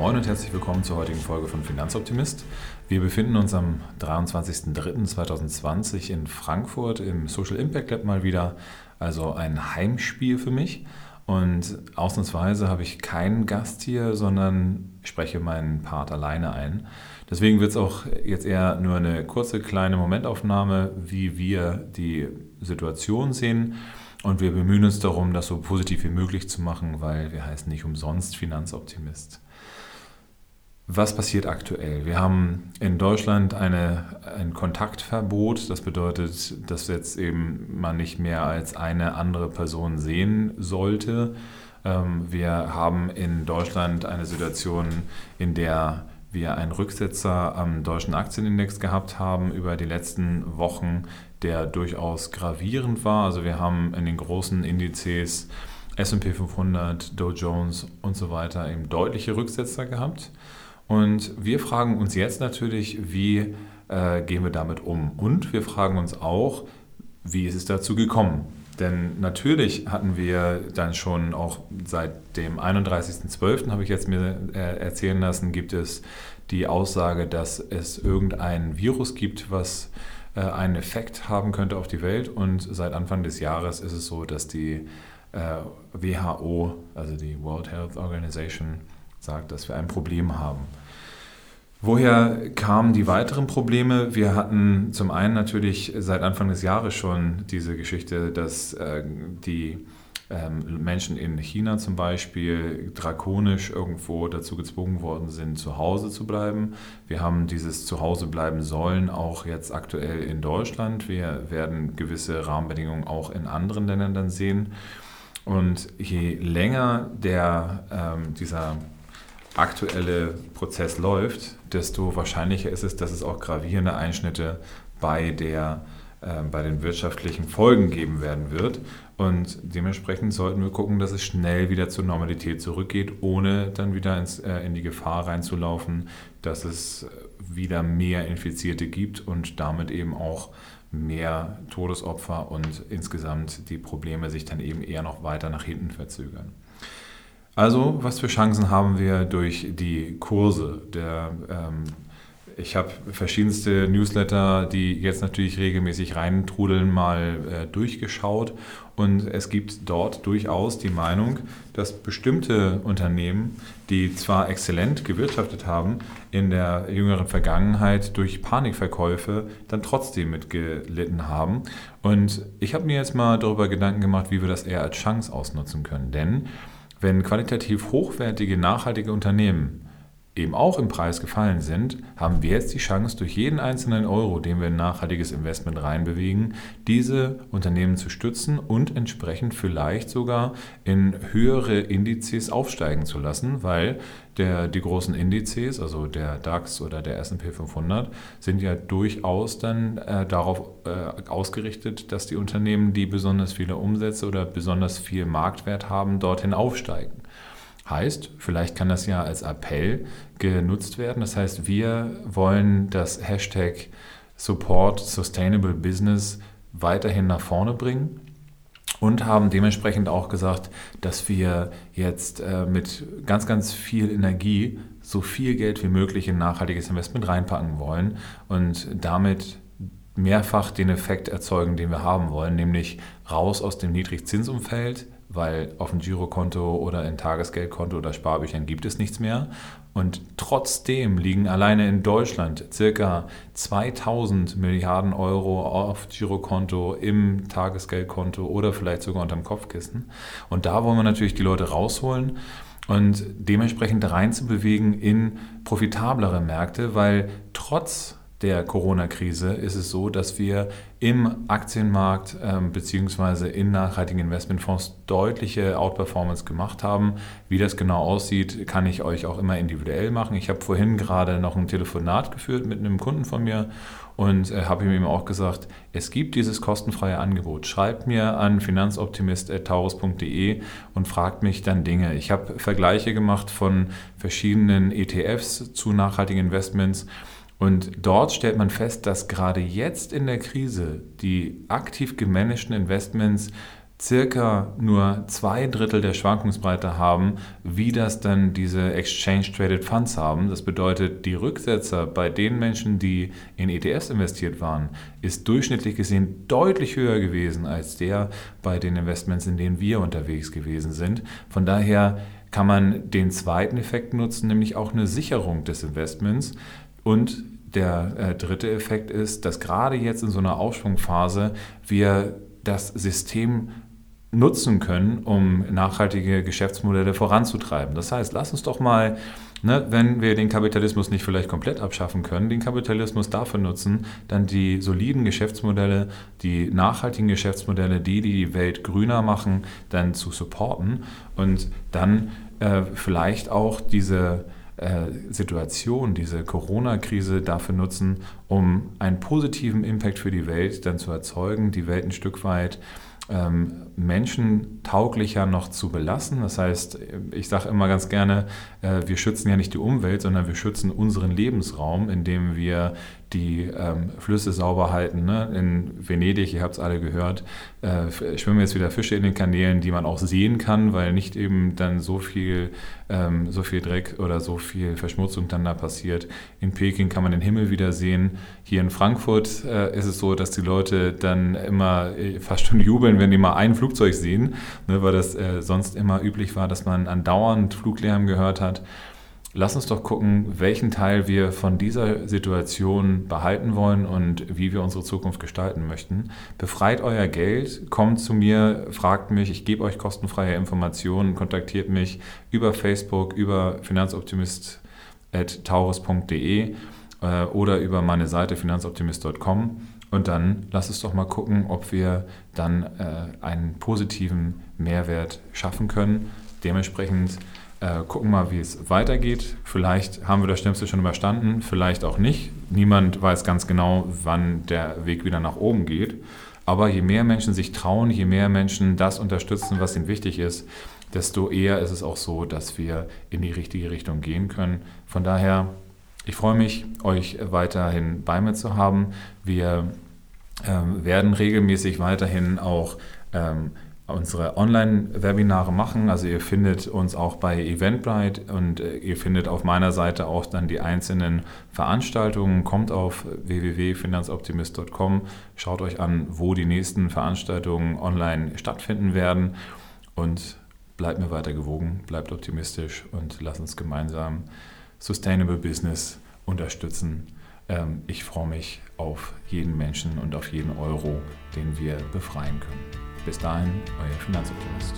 Moin und herzlich willkommen zur heutigen Folge von Finanzoptimist. Wir befinden uns am 23.03.2020 in Frankfurt im Social Impact Lab mal wieder, also ein Heimspiel für mich. Und ausnahmsweise habe ich keinen Gast hier, sondern spreche meinen Part alleine ein. Deswegen wird es auch jetzt eher nur eine kurze kleine Momentaufnahme, wie wir die Situation sehen. Und wir bemühen uns darum, das so positiv wie möglich zu machen, weil wir heißen nicht umsonst Finanzoptimist. Was passiert aktuell? Wir haben in Deutschland eine, ein Kontaktverbot. Das bedeutet, dass jetzt eben man nicht mehr als eine andere Person sehen sollte. Ähm, wir haben in Deutschland eine Situation, in der wir einen Rücksetzer am deutschen Aktienindex gehabt haben über die letzten Wochen, der durchaus gravierend war. Also wir haben in den großen Indizes SP 500, Dow Jones und so weiter eben deutliche Rücksetzer gehabt. Und wir fragen uns jetzt natürlich, wie äh, gehen wir damit um? Und wir fragen uns auch, wie ist es dazu gekommen? Denn natürlich hatten wir dann schon auch seit dem 31.12. habe ich jetzt mir äh, erzählen lassen, gibt es die Aussage, dass es irgendein Virus gibt, was äh, einen Effekt haben könnte auf die Welt. Und seit Anfang des Jahres ist es so, dass die äh, WHO, also die World Health Organization, sagt, dass wir ein Problem haben. Woher kamen die weiteren Probleme? Wir hatten zum einen natürlich seit Anfang des Jahres schon diese Geschichte, dass äh, die ähm, Menschen in China zum Beispiel drakonisch irgendwo dazu gezwungen worden sind, zu Hause zu bleiben. Wir haben dieses Zuhause bleiben sollen auch jetzt aktuell in Deutschland. Wir werden gewisse Rahmenbedingungen auch in anderen Ländern dann sehen. Und je länger der, ähm, dieser aktuelle Prozess läuft, desto wahrscheinlicher ist es, dass es auch gravierende Einschnitte bei, der, äh, bei den wirtschaftlichen Folgen geben werden wird. Und dementsprechend sollten wir gucken, dass es schnell wieder zur Normalität zurückgeht, ohne dann wieder ins, äh, in die Gefahr reinzulaufen, dass es wieder mehr Infizierte gibt und damit eben auch mehr Todesopfer und insgesamt die Probleme sich dann eben eher noch weiter nach hinten verzögern. Also, was für Chancen haben wir durch die Kurse? Der, ähm, ich habe verschiedenste Newsletter, die jetzt natürlich regelmäßig reintrudeln, mal äh, durchgeschaut. Und es gibt dort durchaus die Meinung, dass bestimmte Unternehmen, die zwar exzellent gewirtschaftet haben, in der jüngeren Vergangenheit durch Panikverkäufe dann trotzdem mitgelitten haben. Und ich habe mir jetzt mal darüber Gedanken gemacht, wie wir das eher als Chance ausnutzen können. Denn wenn qualitativ hochwertige, nachhaltige Unternehmen eben auch im Preis gefallen sind, haben wir jetzt die Chance, durch jeden einzelnen Euro, den wir in nachhaltiges Investment reinbewegen, diese Unternehmen zu stützen und entsprechend vielleicht sogar in höhere Indizes aufsteigen zu lassen, weil der, die großen Indizes, also der DAX oder der SP 500, sind ja durchaus dann äh, darauf äh, ausgerichtet, dass die Unternehmen, die besonders viele Umsätze oder besonders viel Marktwert haben, dorthin aufsteigen. Heißt, vielleicht kann das ja als Appell genutzt werden. Das heißt, wir wollen das Hashtag Support Sustainable Business weiterhin nach vorne bringen und haben dementsprechend auch gesagt, dass wir jetzt äh, mit ganz, ganz viel Energie so viel Geld wie möglich in nachhaltiges Investment reinpacken wollen und damit mehrfach den Effekt erzeugen, den wir haben wollen, nämlich raus aus dem Niedrigzinsumfeld, weil auf dem Girokonto oder in Tagesgeldkonto oder Sparbüchern gibt es nichts mehr. Und trotzdem liegen alleine in Deutschland circa 2000 Milliarden Euro auf Girokonto, im Tagesgeldkonto oder vielleicht sogar unterm Kopfkissen. Und da wollen wir natürlich die Leute rausholen und dementsprechend reinzubewegen in profitablere Märkte, weil trotz der Corona-Krise ist es so, dass wir im Aktienmarkt ähm, bzw. in nachhaltigen Investmentfonds deutliche Outperformance gemacht haben. Wie das genau aussieht, kann ich euch auch immer individuell machen. Ich habe vorhin gerade noch ein Telefonat geführt mit einem Kunden von mir und äh, habe ihm auch gesagt, es gibt dieses kostenfreie Angebot. Schreibt mir an finanzoptimist.taurus.de und fragt mich dann Dinge. Ich habe Vergleiche gemacht von verschiedenen ETFs zu nachhaltigen Investments und dort stellt man fest, dass gerade jetzt in der Krise die aktiv gemanagten Investments circa nur zwei Drittel der Schwankungsbreite haben, wie das dann diese Exchange Traded Funds haben. Das bedeutet, die Rücksetzer bei den Menschen, die in ETFs investiert waren, ist durchschnittlich gesehen deutlich höher gewesen als der bei den Investments, in denen wir unterwegs gewesen sind. Von daher kann man den zweiten Effekt nutzen, nämlich auch eine Sicherung des Investments und der äh, dritte Effekt ist, dass gerade jetzt in so einer Aufschwungphase wir das System nutzen können, um nachhaltige Geschäftsmodelle voranzutreiben. Das heißt, lass uns doch mal, ne, wenn wir den Kapitalismus nicht vielleicht komplett abschaffen können, den Kapitalismus dafür nutzen, dann die soliden Geschäftsmodelle, die nachhaltigen Geschäftsmodelle, die die Welt grüner machen, dann zu supporten und dann äh, vielleicht auch diese Situation, diese Corona-Krise dafür nutzen, um einen positiven Impact für die Welt dann zu erzeugen, die Welt ein Stück weit ähm, menschentauglicher noch zu belassen. Das heißt, ich sage immer ganz gerne, äh, wir schützen ja nicht die Umwelt, sondern wir schützen unseren Lebensraum, indem wir die ähm, Flüsse sauber halten. Ne? In Venedig, ihr habt es alle gehört, äh, schwimmen jetzt wieder Fische in den Kanälen, die man auch sehen kann, weil nicht eben dann so viel, ähm, so viel Dreck oder so viel Verschmutzung dann da passiert. In Peking kann man den Himmel wieder sehen. Hier in Frankfurt äh, ist es so, dass die Leute dann immer fast schon jubeln, wenn die mal ein Flugzeug sehen, ne? weil das äh, sonst immer üblich war, dass man andauernd Fluglärm gehört hat. Lass uns doch gucken, welchen Teil wir von dieser Situation behalten wollen und wie wir unsere Zukunft gestalten möchten. Befreit euer Geld, kommt zu mir, fragt mich, ich gebe euch kostenfreie Informationen, kontaktiert mich über Facebook, über finanzoptimist.taurus.de äh, oder über meine Seite finanzoptimist.com und dann lass uns doch mal gucken, ob wir dann äh, einen positiven Mehrwert schaffen können. Dementsprechend äh, gucken mal, wie es weitergeht. Vielleicht haben wir das Schlimmste schon überstanden, vielleicht auch nicht. Niemand weiß ganz genau, wann der Weg wieder nach oben geht. Aber je mehr Menschen sich trauen, je mehr Menschen das unterstützen, was ihnen wichtig ist, desto eher ist es auch so, dass wir in die richtige Richtung gehen können. Von daher, ich freue mich, euch weiterhin bei mir zu haben. Wir ähm, werden regelmäßig weiterhin auch ähm, unsere Online-Webinare machen. Also ihr findet uns auch bei Eventbrite und äh, ihr findet auf meiner Seite auch dann die einzelnen Veranstaltungen. Kommt auf www.finanzoptimist.com, schaut euch an, wo die nächsten Veranstaltungen online stattfinden werden und bleibt mir weiter gewogen, bleibt optimistisch und lasst uns gemeinsam Sustainable Business unterstützen. Ähm, ich freue mich auf jeden Menschen und auf jeden Euro, den wir befreien können. Bis dahin, euer Finanzoptimist.